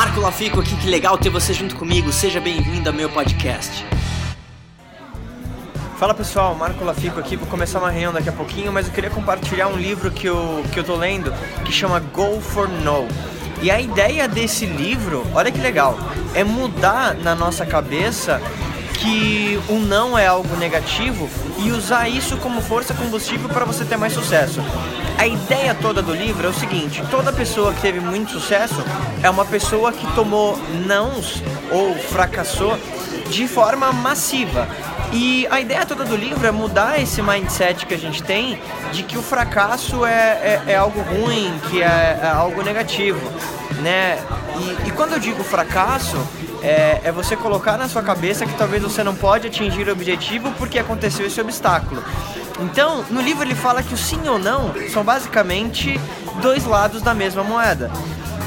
Marco Lafico aqui, que legal ter você junto comigo. Seja bem-vindo ao meu podcast. Fala pessoal, Marco Lafico aqui, vou começar uma reunião daqui a pouquinho, mas eu queria compartilhar um livro que eu, que eu tô lendo que chama Go for No. E a ideia desse livro, olha que legal, é mudar na nossa cabeça que o não é algo negativo e usar isso como força combustível para você ter mais sucesso. A ideia toda do livro é o seguinte: toda pessoa que teve muito sucesso é uma pessoa que tomou nãos ou fracassou de forma massiva. E a ideia toda do livro é mudar esse mindset que a gente tem de que o fracasso é, é, é algo ruim, que é, é, algo negativo, né? E, e quando eu digo fracasso, é, é, você colocar na sua cabeça que talvez você não pode atingir o objetivo porque aconteceu esse obstáculo. Então, no livro ele fala que o sim ou não são basicamente dois lados da mesma moeda.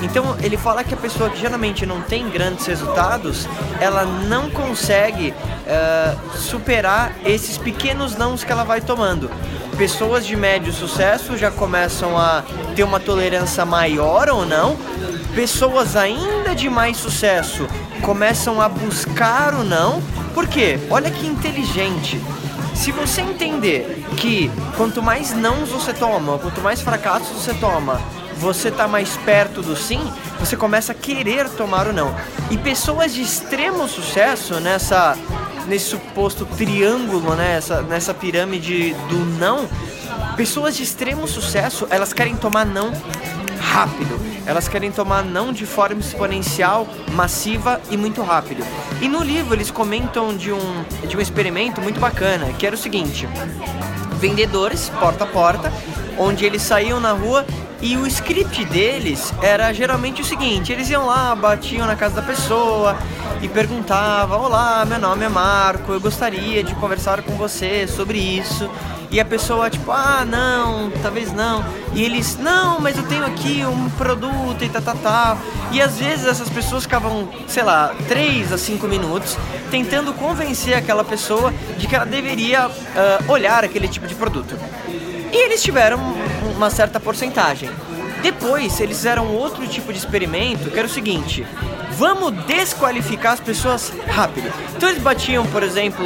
Então ele fala que a pessoa que geralmente não tem grandes resultados, ela não consegue uh, superar esses pequenos nãos que ela vai tomando. Pessoas de médio sucesso já começam a ter uma tolerância maior ou não. Pessoas ainda de mais sucesso começam a buscar o não. Por quê? Olha que inteligente. Se você entender que quanto mais nãos você toma, quanto mais fracassos você toma, você tá mais perto do sim, você começa a querer tomar o não. E pessoas de extremo sucesso nessa nesse suposto triângulo, né, essa, nessa pirâmide do não, pessoas de extremo sucesso, elas querem tomar não rápido. Elas querem tomar não de forma exponencial, massiva e muito rápido. E no livro eles comentam de um, de um experimento muito bacana, que era o seguinte: vendedores porta a porta, onde eles saíam na rua e o script deles era geralmente o seguinte: eles iam lá, batiam na casa da pessoa e perguntavam: Olá, meu nome é Marco, eu gostaria de conversar com você sobre isso. E a pessoa, tipo, ah, não, talvez não. E eles, não, mas eu tenho aqui um produto e tal, tal, tal. E às vezes essas pessoas ficavam, sei lá, 3 a 5 minutos tentando convencer aquela pessoa de que ela deveria uh, olhar aquele tipo de produto. E eles tiveram uma certa porcentagem. Depois, eles fizeram outro tipo de experimento, que era o seguinte: vamos desqualificar as pessoas rápido. Então eles batiam, por exemplo,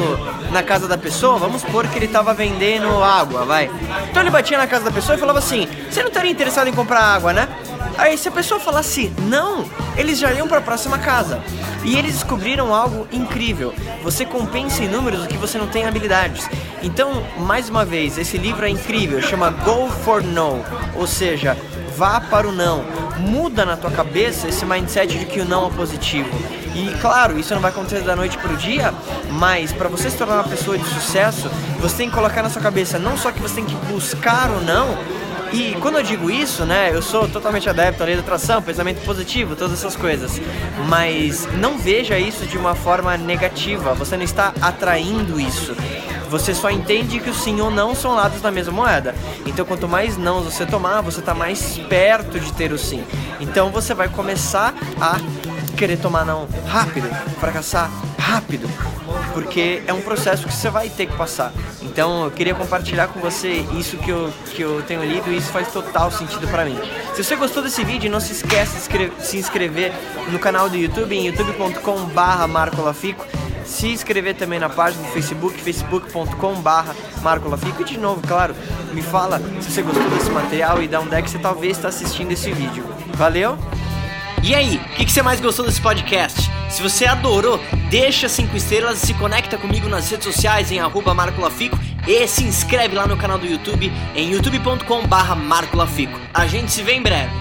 na casa da pessoa, vamos supor que ele estava vendendo água, vai. Então ele batia na casa da pessoa e falava assim: "Você não estaria interessado em comprar água, né?" Aí se a pessoa falasse não, eles já iam para a próxima casa. E eles descobriram algo incrível. Você compensa em números o que você não tem habilidades. Então, mais uma vez, esse livro é incrível, chama Go for No, ou seja, vá para o não. Muda na tua cabeça esse mindset de que o não é positivo. E claro, isso não vai acontecer da noite para o dia, mas para você se tornar uma pessoa de sucesso, você tem que colocar na sua cabeça não só que você tem que buscar o não, e quando eu digo isso, né, eu sou totalmente adepto à lei da atração, pensamento positivo, todas essas coisas. Mas não veja isso de uma forma negativa. Você não está atraindo isso. Você só entende que o sim ou não são lados da mesma moeda. Então, quanto mais não você tomar, você está mais perto de ter o sim. Então, você vai começar a querer tomar não rápido, fracassar rápido, porque é um processo que você vai ter que passar. Então eu queria compartilhar com você isso que eu, que eu tenho lido e isso faz total sentido para mim. Se você gostou desse vídeo, não se esqueça de se inscrever no canal do YouTube em youtube.com barra marcolafico se inscrever também na página do Facebook, facebook.com barra marcolafico e de novo, claro, me fala se você gostou desse material e dá um deck você talvez está assistindo esse vídeo. Valeu? E aí, o que, que, você mais gostou desse podcast? Se você adorou, deixa 5 estrelas e se conecta comigo nas redes sociais em arroba marcolafico e se inscreve lá no canal do YouTube em youtube.com barra marcolafico. A gente se vê em breve.